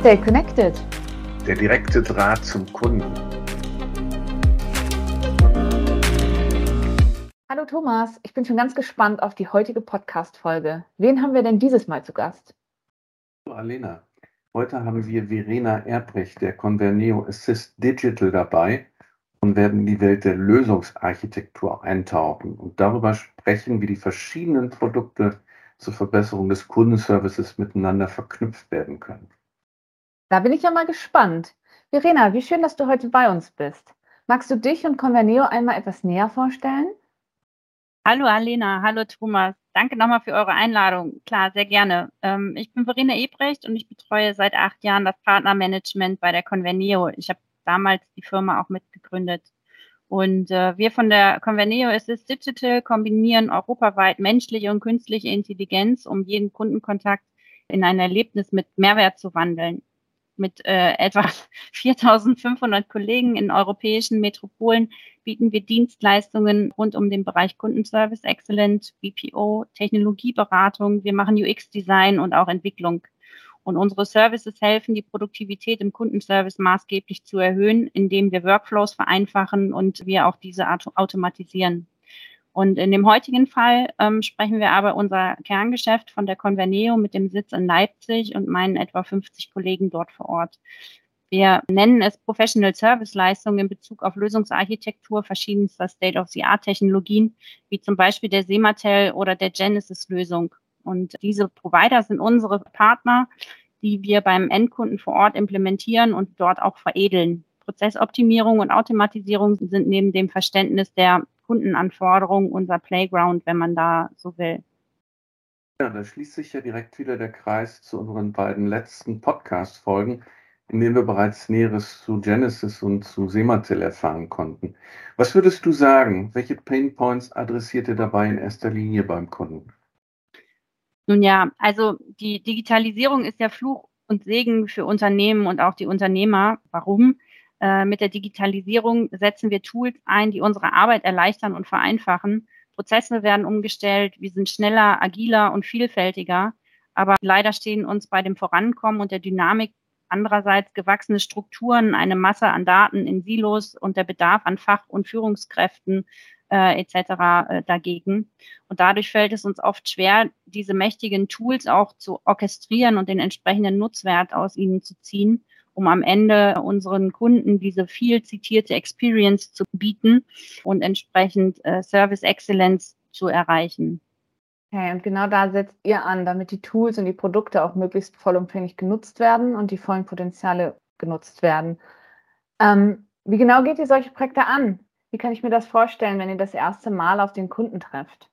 Stay connected. Der direkte Draht zum Kunden. Hallo Thomas, ich bin schon ganz gespannt auf die heutige Podcast-Folge. Wen haben wir denn dieses Mal zu Gast? Hallo Alena. Heute haben wir Verena Erbrecht der Converneo Assist Digital dabei und werden in die Welt der Lösungsarchitektur eintauchen und darüber sprechen, wie die verschiedenen Produkte zur Verbesserung des Kundenservices miteinander verknüpft werden können. Da bin ich ja mal gespannt. Verena, wie schön, dass du heute bei uns bist. Magst du dich und Converneo einmal etwas näher vorstellen? Hallo Alena, hallo Thomas. Danke nochmal für eure Einladung. Klar, sehr gerne. Ähm, ich bin Verena Ebrecht und ich betreue seit acht Jahren das Partnermanagement bei der Converneo. Ich habe damals die Firma auch mitgegründet. Und äh, wir von der Converneo Assist Digital kombinieren europaweit menschliche und künstliche Intelligenz, um jeden Kundenkontakt in ein Erlebnis mit Mehrwert zu wandeln mit äh, etwa 4500 Kollegen in europäischen Metropolen bieten wir Dienstleistungen rund um den Bereich Kundenservice Excellent, BPO, Technologieberatung. Wir machen UX-Design und auch Entwicklung. Und unsere Services helfen, die Produktivität im Kundenservice maßgeblich zu erhöhen, indem wir Workflows vereinfachen und wir auch diese automatisieren. Und in dem heutigen Fall ähm, sprechen wir aber unser Kerngeschäft von der Converneo mit dem Sitz in Leipzig und meinen etwa 50 Kollegen dort vor Ort. Wir nennen es Professional Service Leistungen in Bezug auf Lösungsarchitektur verschiedenster State-of-the-Art-Technologien, wie zum Beispiel der Sematel oder der Genesis-Lösung. Und diese Provider sind unsere Partner, die wir beim Endkunden vor Ort implementieren und dort auch veredeln. Prozessoptimierung und Automatisierung sind neben dem Verständnis der Kundenanforderungen unser Playground, wenn man da so will. Ja, da schließt sich ja direkt wieder der Kreis zu unseren beiden letzten Podcast-Folgen, in denen wir bereits Näheres zu Genesis und zu Sematel erfahren konnten. Was würdest du sagen? Welche Pain Points adressiert ihr dabei in erster Linie beim Kunden? Nun ja, also die Digitalisierung ist ja Fluch und Segen für Unternehmen und auch die Unternehmer. Warum? Äh, mit der Digitalisierung setzen wir Tools ein, die unsere Arbeit erleichtern und vereinfachen. Prozesse werden umgestellt, wir sind schneller, agiler und vielfältiger. Aber leider stehen uns bei dem Vorankommen und der Dynamik andererseits gewachsene Strukturen, eine Masse an Daten in Silos und der Bedarf an Fach- und Führungskräften äh, etc. Äh, dagegen. Und dadurch fällt es uns oft schwer, diese mächtigen Tools auch zu orchestrieren und den entsprechenden Nutzwert aus ihnen zu ziehen um am Ende unseren Kunden diese viel zitierte Experience zu bieten und entsprechend äh, Service Excellence zu erreichen. Okay, und genau da setzt ihr an, damit die Tools und die Produkte auch möglichst vollumfänglich genutzt werden und die vollen Potenziale genutzt werden. Ähm, wie genau geht ihr solche Projekte an? Wie kann ich mir das vorstellen, wenn ihr das erste Mal auf den Kunden trefft?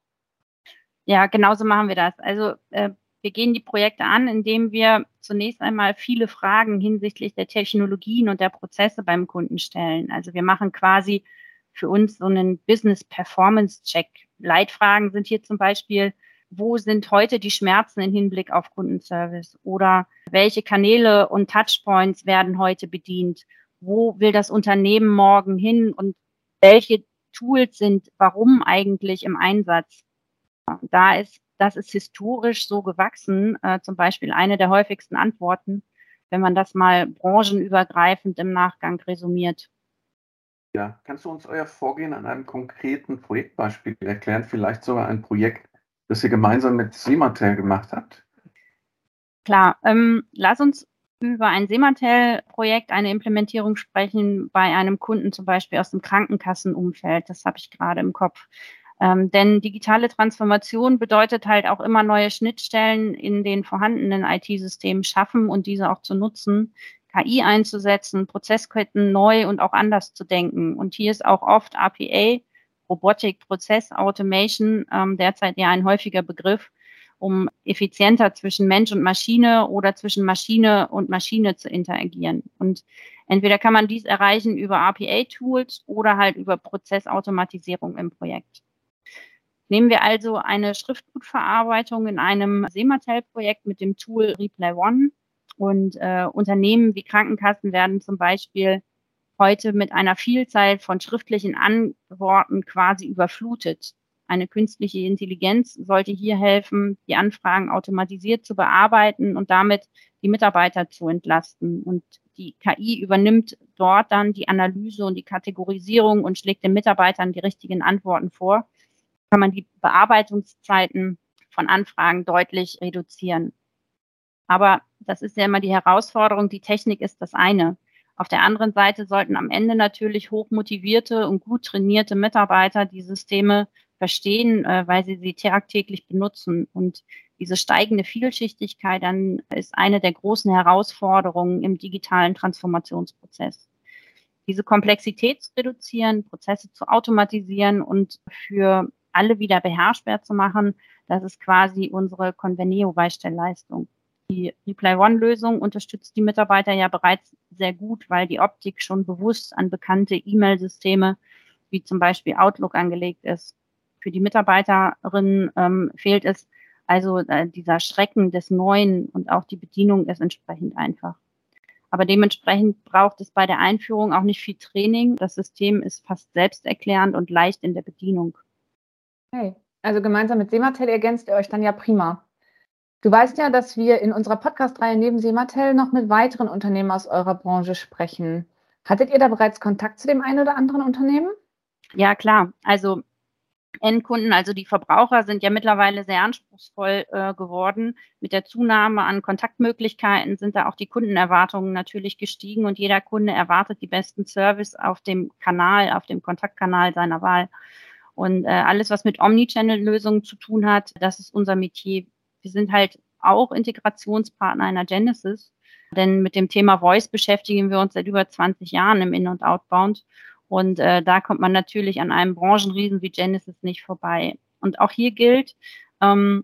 Ja, genauso machen wir das. Also äh, wir gehen die Projekte an, indem wir zunächst einmal viele Fragen hinsichtlich der Technologien und der Prozesse beim Kunden stellen. Also wir machen quasi für uns so einen Business Performance Check. Leitfragen sind hier zum Beispiel, wo sind heute die Schmerzen im Hinblick auf Kundenservice? Oder welche Kanäle und Touchpoints werden heute bedient? Wo will das Unternehmen morgen hin? Und welche Tools sind warum eigentlich im Einsatz? Da ist das ist historisch so gewachsen. Äh, zum Beispiel eine der häufigsten Antworten, wenn man das mal branchenübergreifend im Nachgang resumiert. Ja, kannst du uns euer Vorgehen an einem konkreten Projektbeispiel erklären? Vielleicht sogar ein Projekt, das ihr gemeinsam mit Sematel gemacht habt? Klar, ähm, lass uns über ein Sematel-Projekt, eine Implementierung sprechen bei einem Kunden zum Beispiel aus dem Krankenkassenumfeld. Das habe ich gerade im Kopf. Ähm, denn digitale Transformation bedeutet halt auch immer neue Schnittstellen in den vorhandenen IT-Systemen schaffen und diese auch zu nutzen, KI einzusetzen, Prozessketten neu und auch anders zu denken. Und hier ist auch oft RPA, Robotic Process Automation, ähm, derzeit ja ein häufiger Begriff, um effizienter zwischen Mensch und Maschine oder zwischen Maschine und Maschine zu interagieren. Und entweder kann man dies erreichen über RPA-Tools oder halt über Prozessautomatisierung im Projekt. Nehmen wir also eine Schriftgutverarbeitung in einem Sematel-Projekt mit dem Tool Replay One und äh, Unternehmen wie Krankenkassen werden zum Beispiel heute mit einer Vielzahl von schriftlichen Antworten quasi überflutet. Eine künstliche Intelligenz sollte hier helfen, die Anfragen automatisiert zu bearbeiten und damit die Mitarbeiter zu entlasten. Und die KI übernimmt dort dann die Analyse und die Kategorisierung und schlägt den Mitarbeitern die richtigen Antworten vor. Kann man die Bearbeitungszeiten von Anfragen deutlich reduzieren. Aber das ist ja immer die Herausforderung. Die Technik ist das eine. Auf der anderen Seite sollten am Ende natürlich hochmotivierte und gut trainierte Mitarbeiter die Systeme verstehen, äh, weil sie sie tagtäglich benutzen. Und diese steigende Vielschichtigkeit dann ist eine der großen Herausforderungen im digitalen Transformationsprozess. Diese Komplexität zu reduzieren, Prozesse zu automatisieren und für alle wieder beherrschbar zu machen, das ist quasi unsere Conveneo-Beistellleistung. Die Reply One-Lösung unterstützt die Mitarbeiter ja bereits sehr gut, weil die Optik schon bewusst an bekannte E-Mail-Systeme wie zum Beispiel Outlook angelegt ist. Für die Mitarbeiterinnen ähm, fehlt es also äh, dieser Schrecken des Neuen und auch die Bedienung ist entsprechend einfach. Aber dementsprechend braucht es bei der Einführung auch nicht viel Training. Das System ist fast selbsterklärend und leicht in der Bedienung. Hey, also gemeinsam mit Sematel ergänzt ihr euch dann ja prima. Du weißt ja, dass wir in unserer Podcast-Reihe neben Sematel noch mit weiteren Unternehmen aus eurer Branche sprechen. Hattet ihr da bereits Kontakt zu dem einen oder anderen Unternehmen? Ja, klar. Also Endkunden, also die Verbraucher, sind ja mittlerweile sehr anspruchsvoll äh, geworden. Mit der Zunahme an Kontaktmöglichkeiten sind da auch die Kundenerwartungen natürlich gestiegen und jeder Kunde erwartet die besten Service auf dem Kanal, auf dem Kontaktkanal seiner Wahl. Und äh, alles, was mit Omnichannel-Lösungen zu tun hat, das ist unser Metier wir sind halt auch Integrationspartner einer Genesis, denn mit dem Thema Voice beschäftigen wir uns seit über 20 Jahren im In- und Outbound. Und äh, da kommt man natürlich an einem Branchenriesen wie Genesis nicht vorbei. Und auch hier gilt, ähm,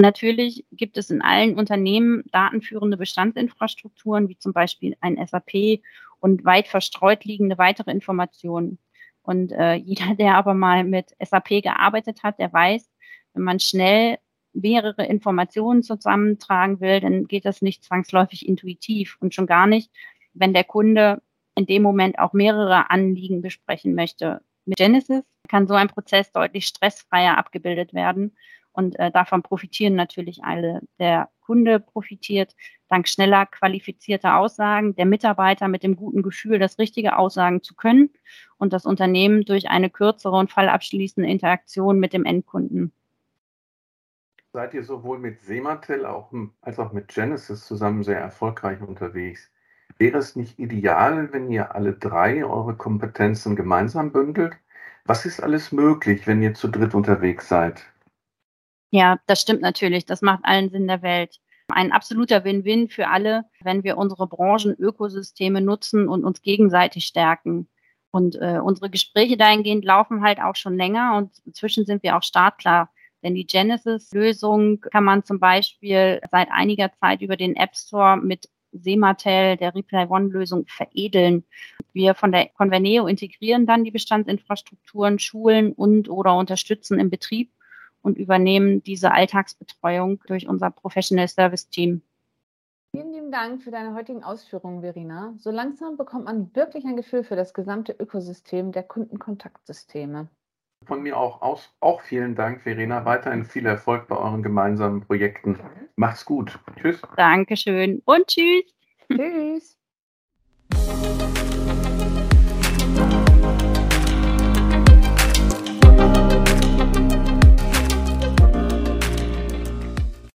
natürlich gibt es in allen Unternehmen datenführende Bestandsinfrastrukturen, wie zum Beispiel ein SAP und weit verstreut liegende weitere Informationen. Und äh, jeder, der aber mal mit SAP gearbeitet hat, der weiß, wenn man schnell mehrere Informationen zusammentragen will, dann geht das nicht zwangsläufig intuitiv und schon gar nicht, wenn der Kunde in dem Moment auch mehrere Anliegen besprechen möchte. Mit Genesis kann so ein Prozess deutlich stressfreier abgebildet werden und äh, davon profitieren natürlich alle. Der Kunde profitiert dank schneller qualifizierter Aussagen, der Mitarbeiter mit dem guten Gefühl, das richtige Aussagen zu können und das Unternehmen durch eine kürzere und fallabschließende Interaktion mit dem Endkunden seid ihr sowohl mit Sematel auch, als auch mit Genesis zusammen sehr erfolgreich unterwegs. Wäre es nicht ideal, wenn ihr alle drei eure Kompetenzen gemeinsam bündelt? Was ist alles möglich, wenn ihr zu dritt unterwegs seid? Ja, das stimmt natürlich. Das macht allen Sinn der Welt. Ein absoluter Win-Win für alle, wenn wir unsere Branchenökosysteme nutzen und uns gegenseitig stärken. Und äh, unsere Gespräche dahingehend laufen halt auch schon länger und inzwischen sind wir auch startklar. Denn die Genesis-Lösung kann man zum Beispiel seit einiger Zeit über den App Store mit Sematel, der Reply One-Lösung, veredeln. Wir von der Conveneo integrieren dann die Bestandsinfrastrukturen, schulen und oder unterstützen im Betrieb und übernehmen diese Alltagsbetreuung durch unser Professional Service Team. Vielen lieben Dank für deine heutigen Ausführungen, Verena. So langsam bekommt man wirklich ein Gefühl für das gesamte Ökosystem der Kundenkontaktsysteme. Von mir auch, aus, auch vielen Dank, Verena. Weiterhin viel Erfolg bei euren gemeinsamen Projekten. Macht's gut. Tschüss. Dankeschön und tschüss. Tschüss.